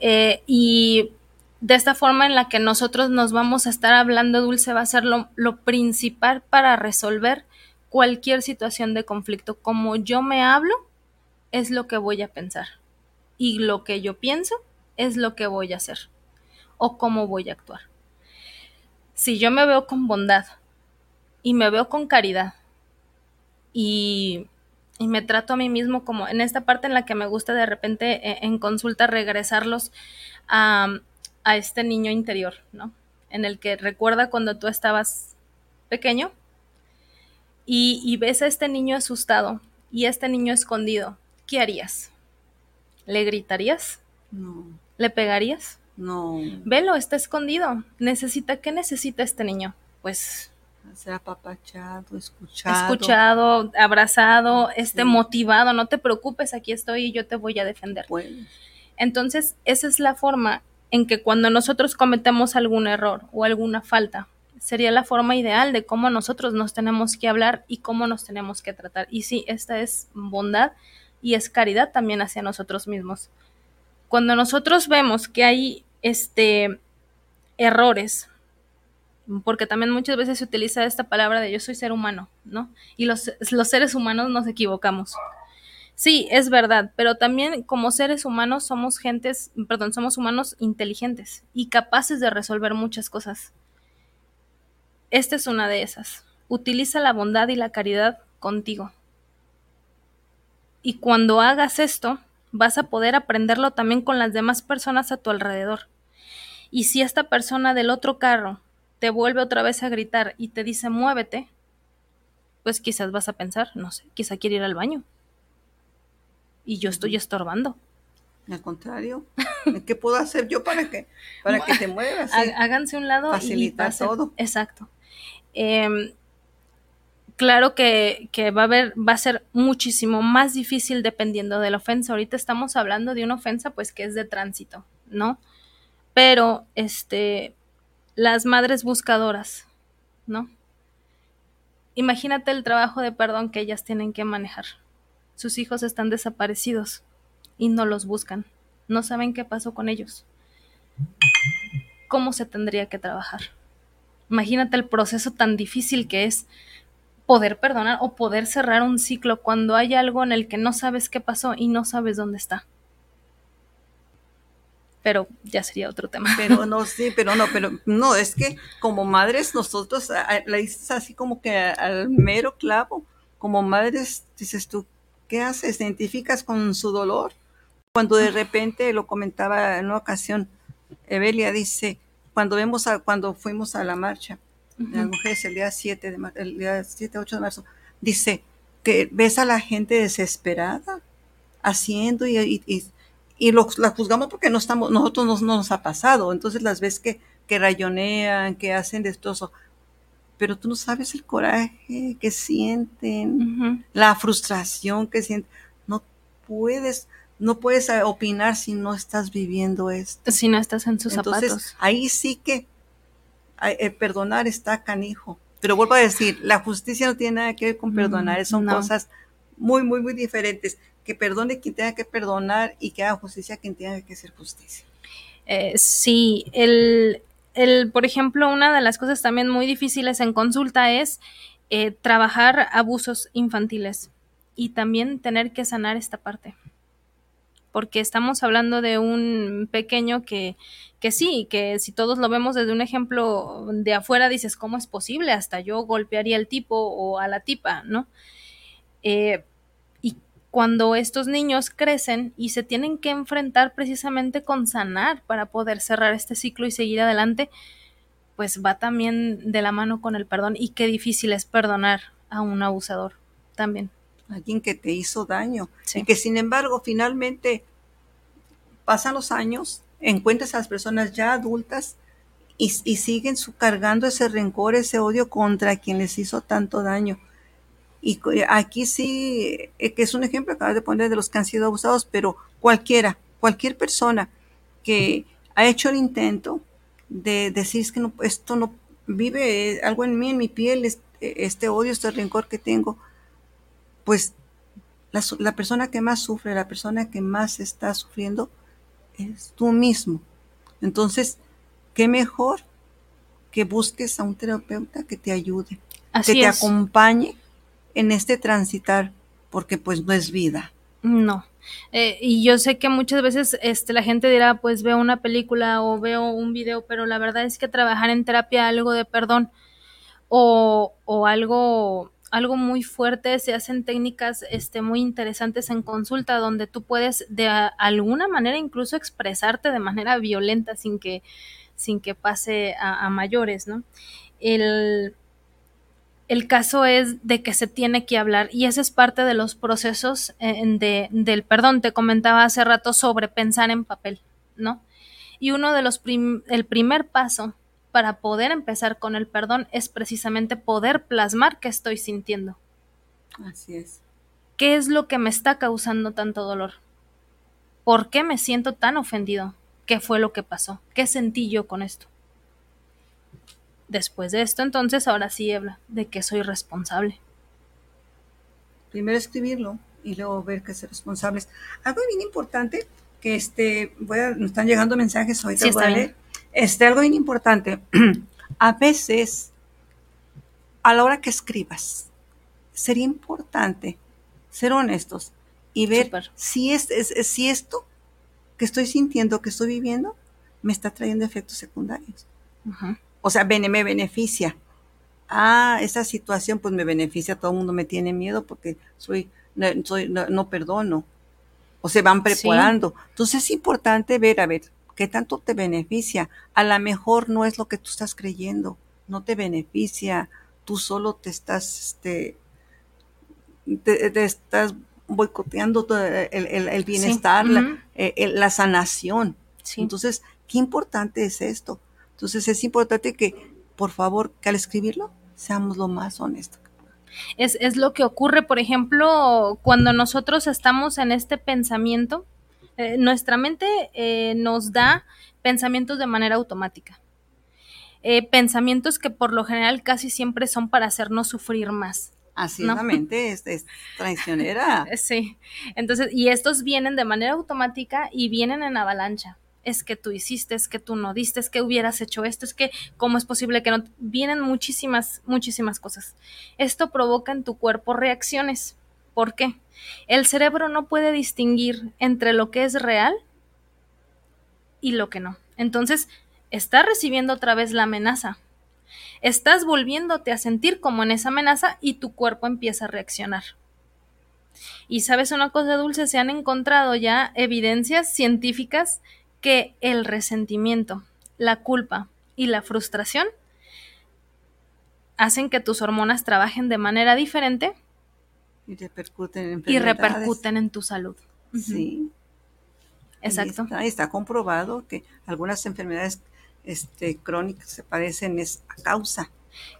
Eh, y de esta forma en la que nosotros nos vamos a estar hablando, Dulce, va a ser lo, lo principal para resolver cualquier situación de conflicto. Como yo me hablo, es lo que voy a pensar. Y lo que yo pienso es lo que voy a hacer. O cómo voy a actuar. Si yo me veo con bondad y me veo con caridad y, me trato a mí mismo como en esta parte en la que me gusta de repente eh, en, consulta regresarlos a, a este niño interior, ¿no? En el que recuerda cuando tú estabas pequeño y, ves a este niño asustado y este niño escondido, ¿qué harías? ¿Le gritarías? No. ¿Le pegarías? No. Velo, está escondido. Necesita, ¿qué necesita este niño? Pues ser apapachado, escuchado. Escuchado, abrazado, este motivado, no te preocupes, aquí estoy y yo te voy a defender. Entonces, esa es la forma en que cuando nosotros cometemos algún error o alguna falta sería la forma ideal de cómo nosotros nos tenemos que hablar y cómo nos tenemos que tratar. Y sí, esta es bondad y es caridad también hacia nosotros mismos. Cuando nosotros vemos que hay este errores, porque también muchas veces se utiliza esta palabra de yo soy ser humano, ¿no? Y los, los seres humanos nos equivocamos. Sí, es verdad, pero también como seres humanos somos gentes, perdón, somos humanos inteligentes y capaces de resolver muchas cosas. Esta es una de esas. Utiliza la bondad y la caridad contigo. Y cuando hagas esto, vas a poder aprenderlo también con las demás personas a tu alrededor. Y si esta persona del otro carro te vuelve otra vez a gritar y te dice muévete, pues quizás vas a pensar, no sé, quizá quiere ir al baño. Y yo estoy estorbando. Al contrario, ¿qué puedo hacer yo para que, para que te muevas? Háganse un lado Facilita y todo. Exacto. Em, claro que, va a haber, va a ser muchísimo más difícil dependiendo de la ofensa. Ahorita estamos hablando de una ofensa, pues que es de tránsito, ¿no? Pero, este, las madres buscadoras, ¿no? Imagínate el trabajo de perdón que ellas tienen que manejar. Sus hijos están desaparecidos y no los buscan. No saben qué pasó con ellos. ¿Cómo se tendría que trabajar? Imagínate el proceso tan difícil que es poder perdonar o poder cerrar un ciclo cuando hay algo en el que no sabes qué pasó y no sabes dónde está. Pero ya sería otro tema. Pero no, sí, pero no, pero no, es que como madres nosotros le dices así como que al mero clavo, como madres dices tú, ¿qué haces? ¿Te identificas con su dolor? Cuando de repente lo comentaba en una ocasión, Evelia dice, cuando vemos a, cuando fuimos a la marcha de las mujeres el día 7 de el día 7 8 de marzo, dice que ves a la gente desesperada haciendo y, y, y, la juzgamos porque no estamos, nosotros no, nos ha pasado. Entonces las ves que, que rayonean, que hacen destrozo. Pero tú no sabes el coraje que sienten, la frustración que sienten. No puedes, no puedes opinar si no estás viviendo esto. Si no estás en sus Entonces, zapatos. Ahí sí que eh, perdonar está canijo. Pero vuelvo a decir, la justicia no tiene nada que ver con perdonar, son cosas muy, muy, muy diferentes. Que perdone quien tenga que perdonar y que haga justicia quien tenga que hacer justicia. Eh, sí, el, el, por ejemplo, una de las cosas también muy difíciles en consulta es eh, trabajar abusos infantiles y también tener que sanar esta parte porque estamos hablando de un pequeño que, que sí, que si todos lo vemos desde un ejemplo de afuera, dices, ¿cómo es posible? Hasta yo golpearía al tipo o a la tipa, ¿no? Eh, y cuando estos niños crecen y se tienen que enfrentar precisamente con sanar para poder cerrar este ciclo y seguir adelante, pues va también de la mano con el perdón y qué difícil es perdonar a un abusador también alguien que te hizo daño y que sin embargo finalmente pasan los años, encuentras a las personas ya adultas y, siguen su, cargando ese rencor, ese odio contra quien les hizo tanto daño. Y aquí sí, eh, que es un ejemplo, acabas de poner de los que han sido abusados, pero cualquiera, cualquier persona que ha hecho el intento de decir que no, esto no vive algo en mí, en mi piel, este odio, este rencor que tengo, pues la, persona que más sufre, la persona que más está sufriendo, es tú mismo. Entonces, ¿qué mejor que busques a un terapeuta que te ayude, que te acompañe en este transitar, porque pues no es vida. No. Eh, y yo sé que muchas veces este, la gente dirá, pues veo una película o veo un video, pero la verdad es que trabajar en terapia algo de perdón o, o algo algo muy fuerte, se hacen técnicas este, muy interesantes en consulta donde tú puedes de alguna manera incluso expresarte de manera violenta sin que, sin que pase a, mayores, ¿no? El, el caso es de que se tiene que hablar y ese es parte de los procesos de, del perdón. Te comentaba hace rato sobre pensar en papel, ¿no? Y uno de los, el primer paso para poder empezar con el perdón es precisamente poder plasmar qué estoy sintiendo. Así es. ¿Qué es lo que me está causando tanto dolor? ¿Por qué me siento tan ofendido? ¿Qué fue lo que pasó? ¿Qué sentí yo con esto? Después de esto, entonces, ahora sí habla de que soy responsable. Primero escribirlo y luego ver que es responsable. Algo bien importante que este, voy a, me están llegando mensajes ahorita, sí, este, algo bien importante, a veces, a la hora que escribas, sería importante ser honestos y ver si, es, si esto que estoy sintiendo, que estoy viviendo, me está trayendo efectos secundarios. O sea, me beneficia. Ah, esa situación pues me beneficia, todo el mundo me tiene miedo porque soy, no, soy, no, perdono. O se van preparando. Entonces es importante ver, a ver, ¿Qué tanto te beneficia? A lo mejor no es lo que tú estás creyendo, no te beneficia, tú solo te estás, este, te, estás boicoteando el, bienestar, eh, la, sanación. Entonces, qué importante es esto. Entonces, es importante que, por favor, que al escribirlo, seamos lo más honestos. Es, es lo que ocurre, por ejemplo, cuando nosotros estamos en este pensamiento, eh, nuestra mente eh, nos da pensamientos de manera automática. Eh, pensamientos que por lo general casi siempre son para hacernos sufrir más. Así la mente es, traicionera. sí. Entonces, y estos vienen de manera automática y vienen en avalancha. Es que tú hiciste, es que tú no diste, es que hubieras hecho esto, es que cómo es posible que no. Vienen muchísimas, muchísimas cosas. Esto provoca en tu cuerpo reacciones. ¿Por qué? El cerebro no puede distinguir entre lo que es real y lo que no. Entonces, estás recibiendo otra vez la amenaza. Estás volviéndote a sentir como en esa amenaza y tu cuerpo empieza a reaccionar. Y sabes una cosa dulce, se han encontrado ya evidencias científicas que el resentimiento, la culpa y la frustración hacen que tus hormonas trabajen de manera diferente y repercuten en, y repercuten en tu salud. Sí. Exacto. Está, está, comprobado que algunas enfermedades este, crónicas se padecen es a causa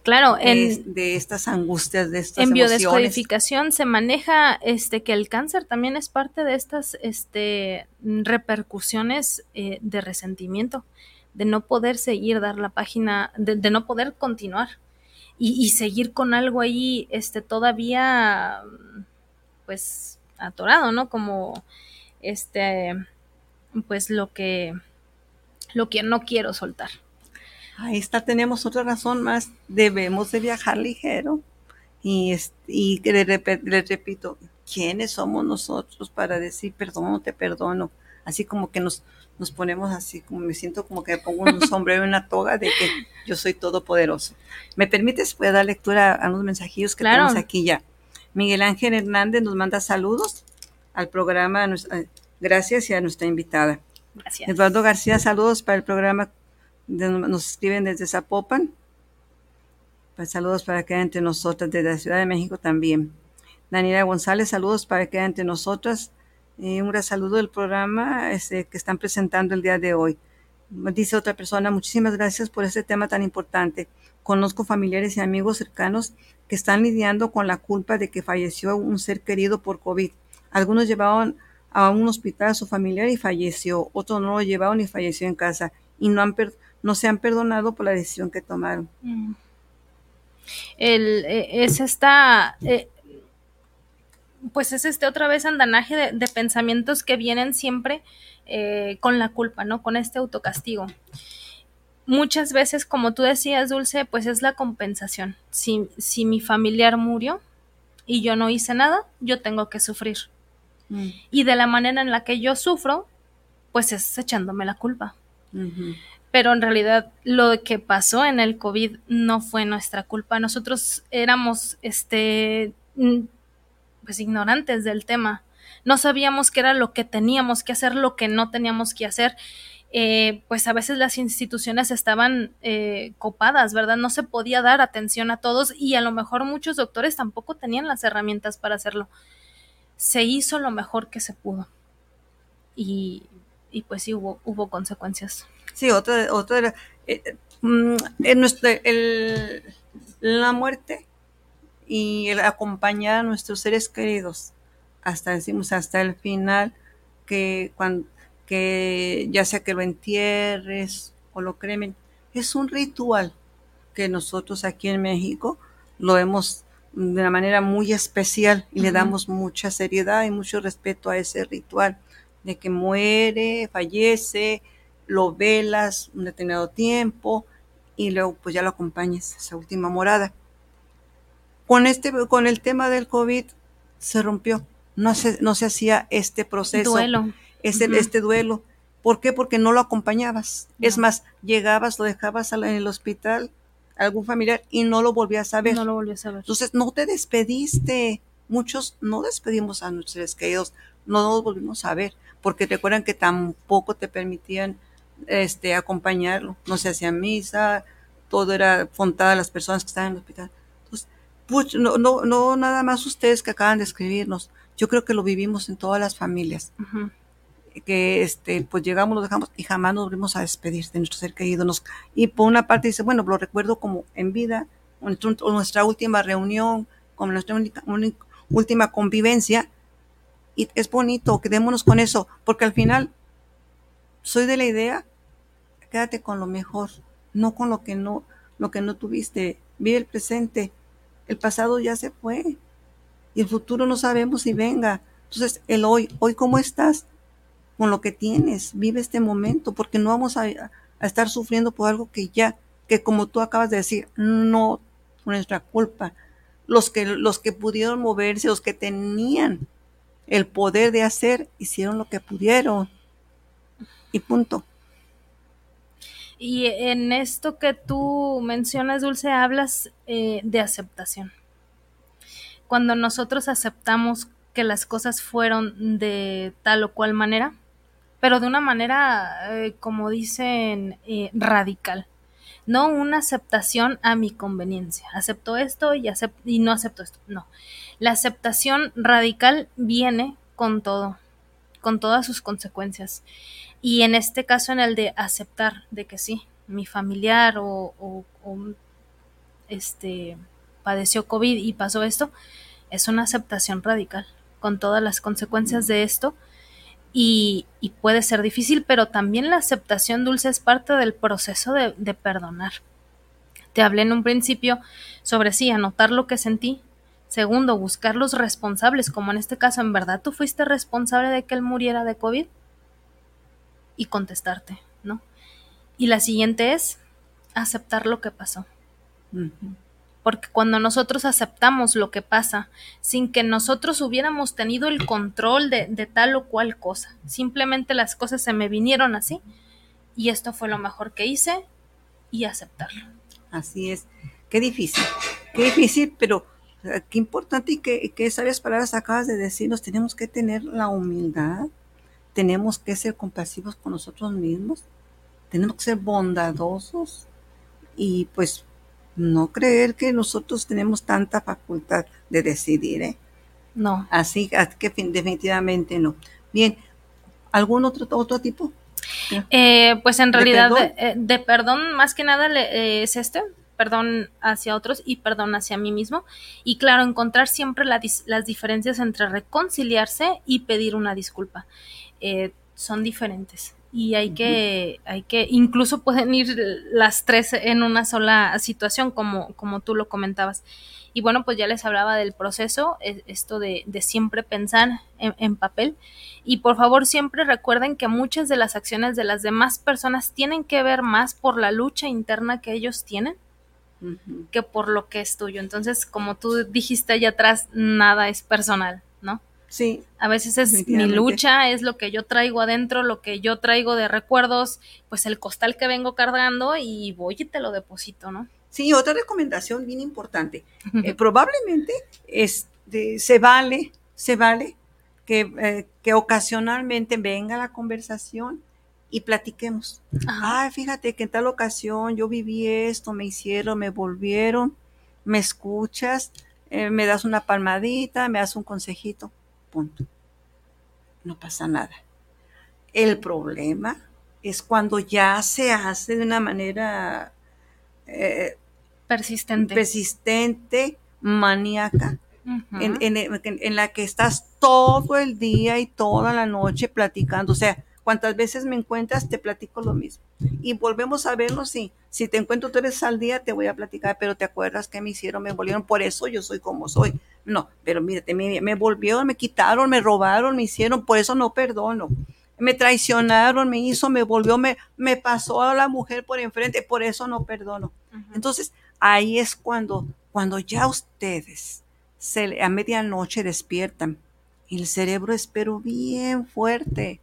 Claro, en, de, estas angustias, de estas En biodescodificación se maneja este que el cáncer también es parte de estas este, repercusiones eh, de resentimiento, de no poder seguir dar la página, de, de no poder continuar y, y, seguir con algo ahí este, todavía pues atorado, ¿no? Como este pues lo que lo que no quiero soltar. Ahí está, tenemos otra razón más. Debemos de viajar ligero. Y, y le, le, repito, ¿quiénes somos nosotros para decir perdón, te perdono? Así como que nos, nos ponemos así, como me siento como que pongo un sombrero y una toga de que yo soy todopoderoso. ¿Me permites? Puedo dar lectura a unos mensajillos que tenemos aquí ya. Miguel Ángel Hernández nos manda saludos al programa, gracias y a nuestra invitada. Gracias. Eduardo García, saludos para el programa. Nos escriben desde Zapopan. Pues saludos para que entre nosotras, desde la Ciudad de México también. Daniela González, saludos para que entre nosotras. Y un saludo del programa este, que están presentando el día de hoy. Dice otra persona, muchísimas gracias por este tema tan importante. Conozco familiares y amigos cercanos que están lidiando con la culpa de que falleció un ser querido por COVID. Algunos llevaban a un hospital a su familiar y falleció. Otros no lo llevaron y falleció en casa. Y no, han no se han perdonado por la decisión que tomaron. Mm. El, eh, es esta, eh, pues es este otra vez andanaje de, de pensamientos que vienen siempre eh, con la culpa, ¿no? Con este autocastigo. Muchas veces, como tú decías, Dulce, pues es la compensación. Si, si mi familiar murió y yo no hice nada, yo tengo que sufrir. Mm. Y de la manera en la que yo sufro, pues es echándome la culpa. Uh -huh. Pero en realidad lo que pasó en el COVID no fue nuestra culpa. Nosotros éramos este pues ignorantes del tema. No sabíamos qué era lo que teníamos que hacer, lo que no teníamos que hacer. Eh, pues a veces las instituciones estaban eh, copadas, ¿verdad? No se podía dar atención a todos y a lo mejor muchos doctores tampoco tenían las herramientas para hacerlo se hizo lo mejor que se pudo. Y, y pues sí hubo, hubo consecuencias. Sí, otra, otra eh, en nuestro, el, la muerte y el acompañar a nuestros seres queridos hasta decimos hasta el final que cuando que ya sea que lo entierres o lo cremen es un ritual que nosotros aquí en México lo hemos de una manera muy especial y uh -huh. le damos mucha seriedad y mucho respeto a ese ritual de que muere, fallece, lo velas un determinado tiempo y luego pues ya lo acompañas a esa última morada. Con, este, con el tema del COVID se rompió, no se, no se hacía este proceso, duelo. Este, uh -huh. este duelo. ¿Por qué? Porque no lo acompañabas. No. Es más, llegabas, lo dejabas en el hospital algún familiar y no lo volvías a ver. No lo volvías a ver. Entonces, no te despediste. Muchos no despedimos a nuestros queridos, no nos volvimos a ver, porque recuerdan que tampoco te permitían este, acompañarlo. No se hacía misa, todo era fontada a las personas que estaban en el hospital. Entonces, pues, no, no, no nada más ustedes que acaban de escribirnos. Yo creo que lo vivimos en todas las familias. Uh -huh que este, pues llegamos, lo dejamos y jamás nos volvimos a despedir de nuestro ser querido. Nos, y por una parte dice, bueno, lo recuerdo como en vida, nuestra, nuestra última reunión, como nuestra única, última convivencia, y es bonito, quedémonos con eso, porque al final soy de la idea, quédate con lo mejor, no con lo que no, lo que no tuviste, vive el presente, el pasado ya se fue, y el futuro no sabemos si venga. Entonces, el hoy, hoy cómo estás, con lo que tienes, vive este momento, porque no vamos a, estar sufriendo por algo que ya, que como tú acabas de decir, no nuestra culpa. Los que, los que pudieron moverse, los que tenían el poder de hacer, hicieron lo que pudieron. Y punto. Y en esto que tú mencionas, Dulce, hablas eh, de aceptación. Cuando nosotros aceptamos que las cosas fueron de tal o cual manera, pero de una manera, eh, como dicen, eh, radical. No una aceptación a mi conveniencia. Acepto esto y, acept y no acepto esto. No. La aceptación radical viene con todo. Con todas sus consecuencias. Y en este caso, en el de aceptar de que sí, mi familiar o, o, este padeció COVID y pasó esto, es una aceptación radical con todas las consecuencias de esto y, y, puede ser difícil, pero también la aceptación dulce es parte del proceso de, de perdonar. Te hablé en un principio sobre sí, anotar lo que sentí. Segundo, buscar los responsables, como en este caso, ¿en verdad tú fuiste responsable de que él muriera de COVID? Y contestarte, ¿no? Y la siguiente es aceptar lo que pasó. Porque cuando nosotros aceptamos lo que pasa sin que nosotros hubiéramos tenido el control de, de, tal o cual cosa, simplemente las cosas se me vinieron así y esto fue lo mejor que hice y aceptarlo. Así es. Qué difícil, qué difícil, pero qué importante y qué, qué sabias palabras acabas de decirnos. Tenemos que tener la humildad, tenemos que ser compasivos con nosotros mismos, tenemos que ser bondadosos y pues no creer que nosotros tenemos tanta facultad de decidir, ¿eh? No. Así que definitivamente no. Bien, ¿algún otro, otro tipo? Eh, pues en realidad ¿De perdón? De, de perdón, más que nada le, eh, es este, perdón hacia otros y perdón hacia mí mismo. Y claro, encontrar siempre la, las diferencias entre reconciliarse y pedir una disculpa. Eh, son diferentes y hay que, hay que, incluso pueden ir las tres en una sola situación, como, como tú lo comentabas. Y bueno, pues ya les hablaba del proceso, esto de, de siempre pensar en, en, papel. Y por favor, siempre recuerden que muchas de las acciones de las demás personas tienen que ver más por la lucha interna que ellos tienen uh -huh. que por lo que es tuyo. Entonces, como tú dijiste allá atrás, nada es personal, ¿no? Sí. A veces es mi lucha, es lo que yo traigo adentro, lo que yo traigo de recuerdos, pues el costal que vengo cargando y voy y te lo deposito, ¿no? Sí, otra recomendación bien importante. eh, probablemente este, se vale, se vale que, eh, que ocasionalmente venga la conversación y platiquemos. Ajá. Ay, fíjate que en tal ocasión yo viví esto, me hicieron, me volvieron, me escuchas, eh, me das una palmadita, me das un consejito punto. No pasa nada. El problema es cuando ya se hace de una manera eh, persistente, persistente maníaca, uh -huh. en, en, en, en, la que estás todo el día y toda la noche platicando. O sea, cuantas veces me encuentras, te platico lo mismo. Y volvemos a vernos, sí. Si te encuentro tres veces al día, te voy a platicar, pero te acuerdas que me hicieron, me volvieron, por eso yo soy como soy. No, pero mírate, me, me volvieron, me quitaron, me robaron, me hicieron, por eso no perdono. Me traicionaron, me hizo, me volvió, me, me pasó a la mujer por enfrente, por eso no perdono. Uh -huh. Entonces, ahí es cuando, cuando ya ustedes se, a medianoche despiertan el cerebro es pero bien fuerte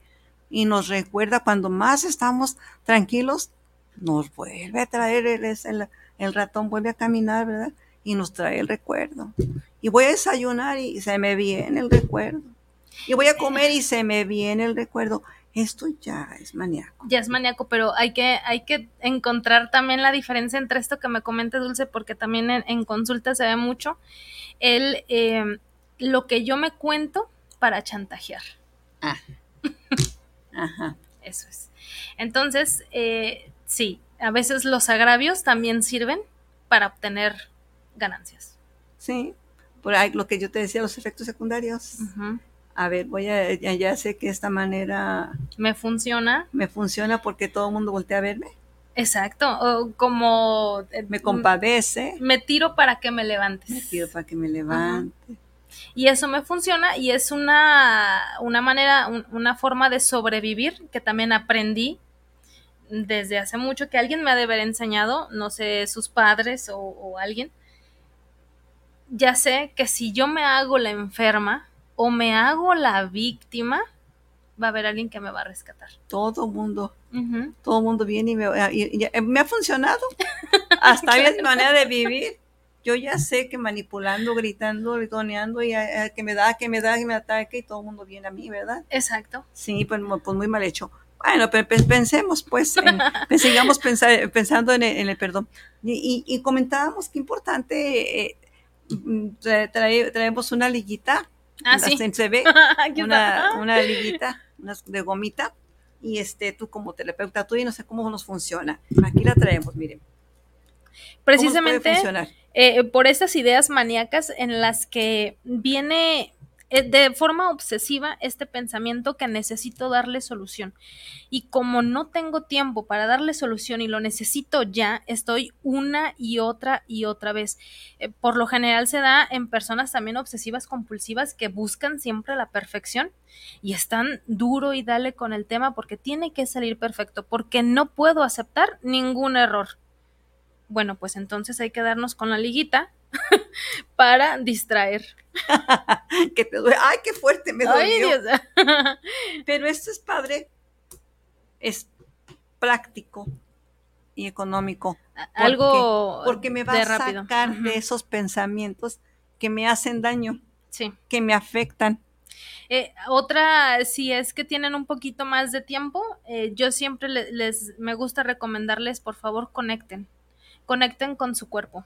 y nos recuerda cuando más estamos tranquilos, nos vuelve a traer el, el, el ratón, vuelve a caminar, ¿verdad? Y nos trae el recuerdo. Y voy a desayunar y se me viene el recuerdo. Y voy a comer y se me viene el recuerdo. Esto ya es maníaco. Ya es maníaco, pero hay que, hay que encontrar también la diferencia entre esto que me comente Dulce, porque también en, en consulta se ve mucho el eh, lo que yo me cuento para chantajear. Ah. Ajá. Eso es. Entonces, eh, sí, a veces los agravios también sirven para obtener ganancias. Sí, por ahí lo que yo te decía, los efectos secundarios. Uh -huh. A ver, voy a, ya, ya, sé que esta manera... Me funciona. Me funciona porque todo el mundo voltea a verme. Exacto, o como... Me compadece. Me tiro para que me levantes. Me tiro para que me levante. Uh -huh. Y eso me funciona y es una, una manera, un, una forma de sobrevivir que también aprendí desde hace mucho, que alguien me ha de haber enseñado, no sé, sus padres o, o alguien. Ya sé que si yo me hago la enferma o me hago la víctima, va a haber alguien que me va a rescatar. Todo mundo, uh -huh. todo mundo viene y me, y, y, me ha funcionado. Hasta claro. mi manera de vivir yo ya sé que manipulando, gritando, gritoneando y a, a, que me da, que me da, que me ataque y todo el mundo viene a mí, ¿verdad? Exacto. Sí, pues, pues muy mal hecho. Bueno, pero pensemos pues, en, sigamos pensar, pensando en el, en el perdón. Y, y, y, comentábamos que importante, eh, trae, traemos una liguita. Ah, sí. Se ve una, una liguita unas de gomita, y este, tú como terapeuta, tú y no sé cómo nos funciona. Aquí la traemos, miren. Precisamente eh, por estas ideas maníacas en las que viene eh, de forma obsesiva este pensamiento que necesito darle solución. Y como no tengo tiempo para darle solución y lo necesito ya, estoy una y otra y otra vez. Eh, por lo general se da en personas también obsesivas compulsivas que buscan siempre la perfección y están duro y dale con el tema porque tiene que salir perfecto, porque no puedo aceptar ningún error. Bueno, pues entonces hay que darnos con la liguita para distraer. que te duele. Ay, qué fuerte me dolió. Pero esto es padre. Es práctico y económico. Algo porque me va a sacar de esos pensamientos que me hacen daño, sí. que me afectan. Eh, otra, si es que tienen un poquito más de tiempo, eh, yo siempre les me gusta recomendarles, por favor, conecten, conecten con su cuerpo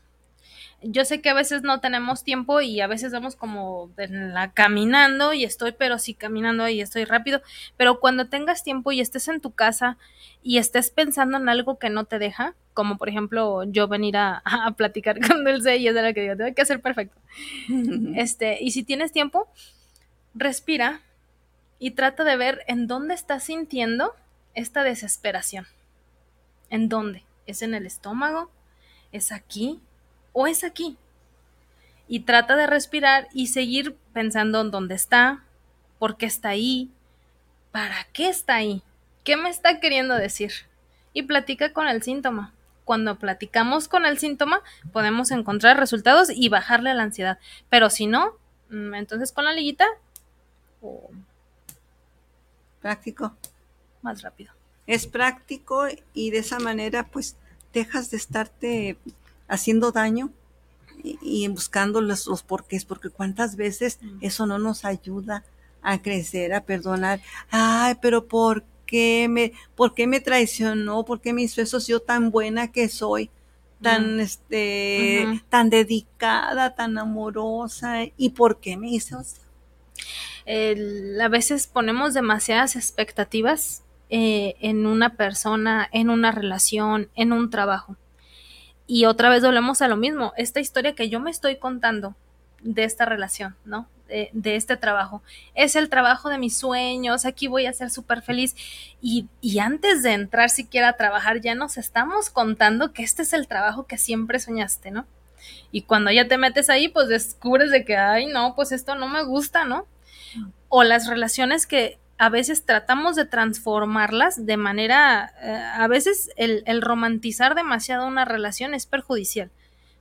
yo sé que a veces no tenemos tiempo y a veces vamos como la, caminando y estoy, pero sí caminando y estoy rápido, pero cuando tengas tiempo y estés en tu casa y estés pensando en algo que no te deja, como por ejemplo yo venir a, platicar con Dulce y es de lo que digo, tengo que hacer perfecto. este, y si tienes tiempo, respira y trata de ver en dónde estás sintiendo esta desesperación. ¿En dónde? ¿Es en el estómago? ¿Es aquí? o es aquí. Y trata de respirar y seguir pensando en dónde está, por qué está ahí, para qué está ahí, qué me está queriendo decir. Y platica con el síntoma. Cuando platicamos con el síntoma, podemos encontrar resultados y bajarle la ansiedad. Pero si no, mm, entonces con la liguita, práctico. Más rápido. Es práctico y de esa manera, pues, dejas de estarte haciendo daño y, buscando los, los porqués, porque cuántas veces eso no nos ayuda a crecer, a perdonar. Ay, pero ¿por qué me, por qué me traicionó? ¿Por qué me hizo eso yo tan buena que soy? tan este tan dedicada, tan amorosa y por qué me hizo eso? a veces ponemos demasiadas expectativas eh, en una persona, en una relación, en un trabajo. Y otra vez volvemos a lo mismo, esta historia que yo me estoy contando de esta relación, ¿no? De, este trabajo. Es el trabajo de mis sueños, aquí voy a ser súper feliz. Y, y, antes de entrar siquiera a trabajar, ya nos estamos contando que este es el trabajo que siempre soñaste, ¿no? Y cuando ya te metes ahí, pues descubres de que, ay, no, pues esto no me gusta, ¿no? O las relaciones que, a veces tratamos de transformarlas de manera, eh, a veces el, el, romantizar demasiado una relación es perjudicial,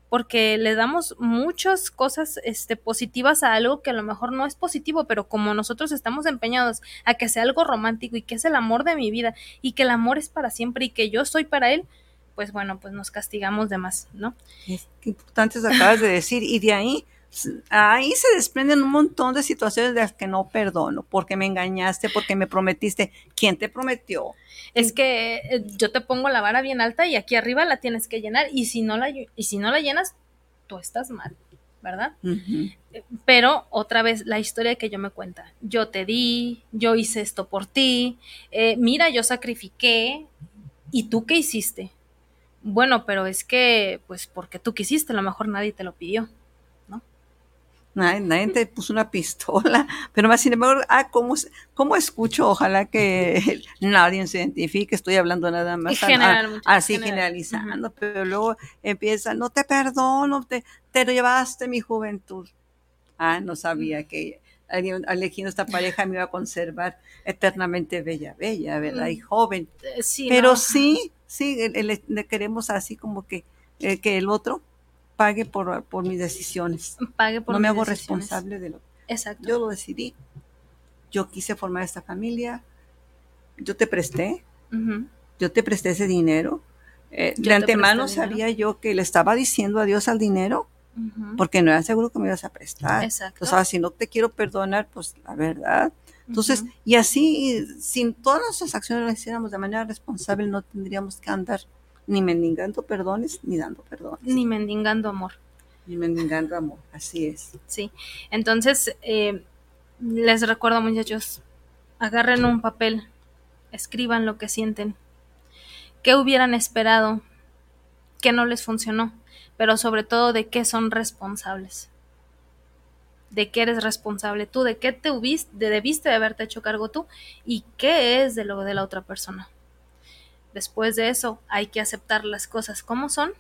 porque le damos muchas cosas este, positivas a algo que a lo mejor no es positivo, pero como nosotros estamos empeñados a que sea algo romántico y que es el amor de mi vida y que el amor es para siempre y que yo soy para él, pues bueno, pues nos castigamos de más, ¿no? Qué importante acabas de decir, y de ahí ahí se desprenden un montón de situaciones de las que no perdono, porque me engañaste, porque me prometiste. ¿Quién te prometió? Es que eh, yo te pongo la vara bien alta y aquí arriba la tienes que llenar y si no la, y si no la llenas, tú estás mal, ¿verdad? Eh, pero otra vez la historia que yo me cuenta, yo te di, yo hice esto por ti, eh, mira, yo sacrifiqué y tú qué hiciste. Bueno, pero es que, pues porque tú quisiste, a lo mejor nadie te lo pidió. Nadie, te puso una pistola, pero más sin embargo, ah, ¿cómo, cómo escucho? Ojalá que nadie se identifique, estoy hablando nada más así generalizando, pero luego empieza, no te perdono, te, te llevaste mi juventud. Ah, no sabía que elegiendo esta pareja me iba a conservar eternamente bella, bella, ¿verdad? Y joven. Eh, pero sí, sí, le, queremos así como que, eh, que el otro pague por, por mis decisiones. Pague por no me hago responsable de lo Exacto. Yo lo decidí. Yo quise formar esta familia. Yo te presté. Yo te presté ese dinero. Eh, de antemano sabía yo que le estaba diciendo adiós al dinero porque no era seguro que me ibas a prestar. Exacto. O sea, si no te quiero perdonar, pues la verdad. Entonces, y así, sin todas nuestras acciones las hiciéramos de manera responsable, no tendríamos que andar ni mendigando perdones, ni dando perdones. Ni mendigando amor. Ni mendigando amor, así es. Sí, entonces, eh, les recuerdo muchachos, agarren un papel, escriban lo que sienten, qué hubieran esperado, qué no les funcionó, pero sobre todo de qué son responsables. De qué eres responsable tú, de qué te hubiste, debiste de haberte hecho cargo tú y qué es de lo de la otra persona. Después de eso hay que aceptar las cosas como son,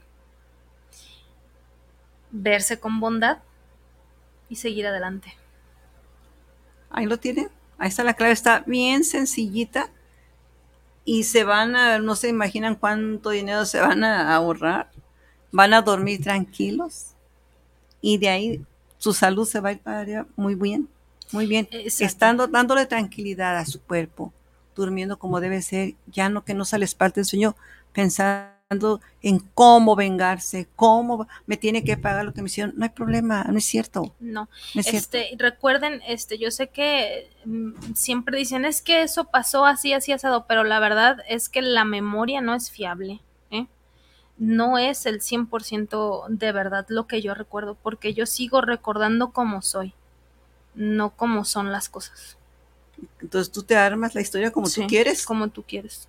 verse con bondad y seguir adelante. Ahí lo tienen. Ahí está la clave, está bien sencillita y se van a, no se imaginan cuánto dinero se van a ahorrar, van a dormir tranquilos y de ahí su salud se va a ir para allá muy bien, muy bien, estando dándole tranquilidad a su cuerpo, durmiendo como debe ser, ya no que no se les parte el sueño pensando en cómo vengarse, cómo me tiene que pagar lo que me hicieron. No hay problema, no es cierto. No, este, recuerden, este, yo sé que mm, siempre dicen es que eso pasó así, así asado, pero la verdad es que la memoria no es fiable. ¿eh? No es el 100% de verdad lo que yo recuerdo, porque yo sigo recordando cómo soy, no cómo son las cosas. Entonces tú te armas la historia como tú quieres. Como tú quieres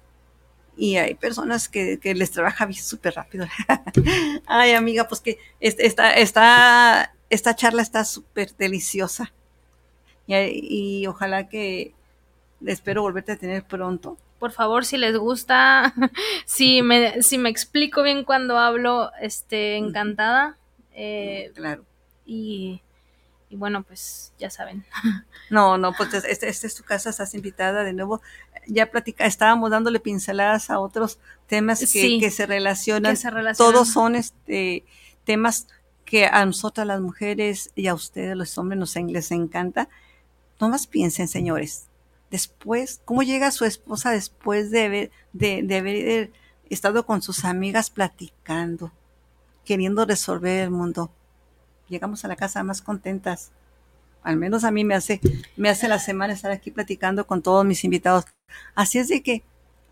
y hay personas que, les trabaja súper rápido. Ay, amiga, pues que esta, esta, esta charla está súper deliciosa. Y, ojalá que espero volverte a tener pronto. Por favor, si les gusta, si me, si me explico bien cuando hablo, este, encantada. Eh, claro. Y y bueno, pues ya saben. No, no, pues esta este es tu casa, estás invitada de nuevo. Ya platica, estábamos dándole pinceladas a otros temas que, se relacionan. Todos son este, temas que a nosotras las mujeres y a ustedes los hombres nos les encanta. No más piensen, señores. Después, ¿cómo llega su esposa después de haber, de, de haber estado con sus amigas platicando, queriendo resolver el mundo? Llegamos a la casa más contentas. Al menos a mí me hace, me hace la semana estar aquí platicando con todos mis invitados. Así es de que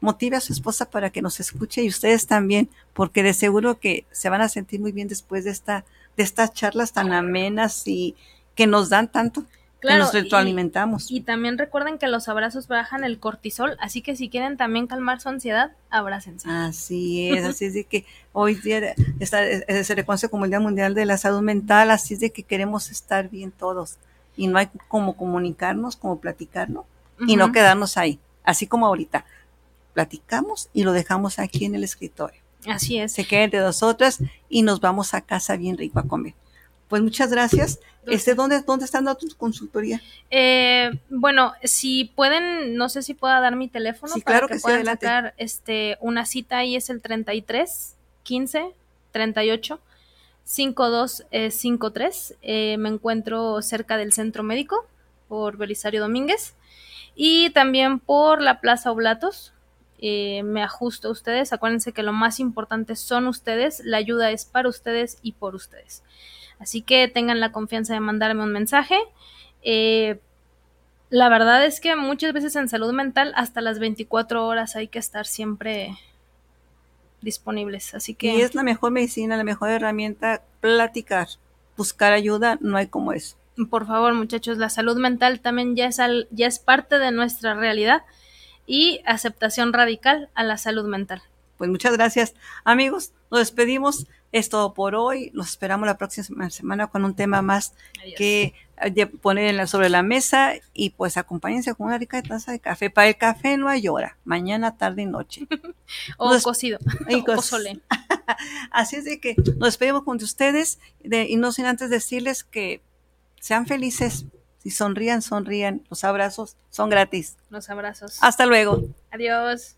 motive a su esposa para que nos escuche y ustedes también, porque de seguro que se van a sentir muy bien después de esta, de estas charlas tan amenas y que nos dan tanto. Claro, nos retroalimentamos. Y, también recuerden que los abrazos bajan el cortisol, así que si quieren también calmar su ansiedad, abrácense. Así es, así es de que hoy día está, eh, se reconoce como el Día Mundial de la Salud Mental, así es de que queremos estar bien todos. Y no hay como comunicarnos, como platicarnos, y no quedarnos ahí, así como ahorita. Platicamos y lo dejamos aquí en el escritorio. Así es. Se queda entre nosotras y nos vamos a casa bien rico a comer. Pues muchas gracias. Este, ¿dónde, ¿Dónde están tu consultoría? Eh, bueno, si pueden, no sé si pueda dar mi teléfono para claro que, puedan sacar este, una cita ahí es el 33 15 38 52 53. me encuentro cerca del centro médico por Belisario Domínguez y también por la Plaza Oblatos. Eh, me ajusto a ustedes. Acuérdense que lo más importante son ustedes. La ayuda es para ustedes y por ustedes. Así que tengan la confianza de mandarme un mensaje. Eh, la verdad es que muchas veces en salud mental hasta las 24 horas hay que estar siempre disponibles. Así que... Y es la mejor medicina, la mejor herramienta, platicar, buscar ayuda, no hay como eso. Por favor, muchachos, la salud mental también ya es, ya es parte de nuestra realidad y aceptación radical a la salud mental. Pues muchas gracias, amigos. Nos despedimos. Es todo por hoy. Los esperamos la próxima semana con un tema más que eh, poner sobre la mesa y pues acompáñense con una rica taza de café. Para el café no hay hora, mañana, tarde y noche. o cocido. o sole. Así es de que nos despedimos con ustedes y no sin antes decirles que sean felices. Si sonrían, sonrían. Los abrazos son gratis. Los abrazos. Hasta luego. Adiós.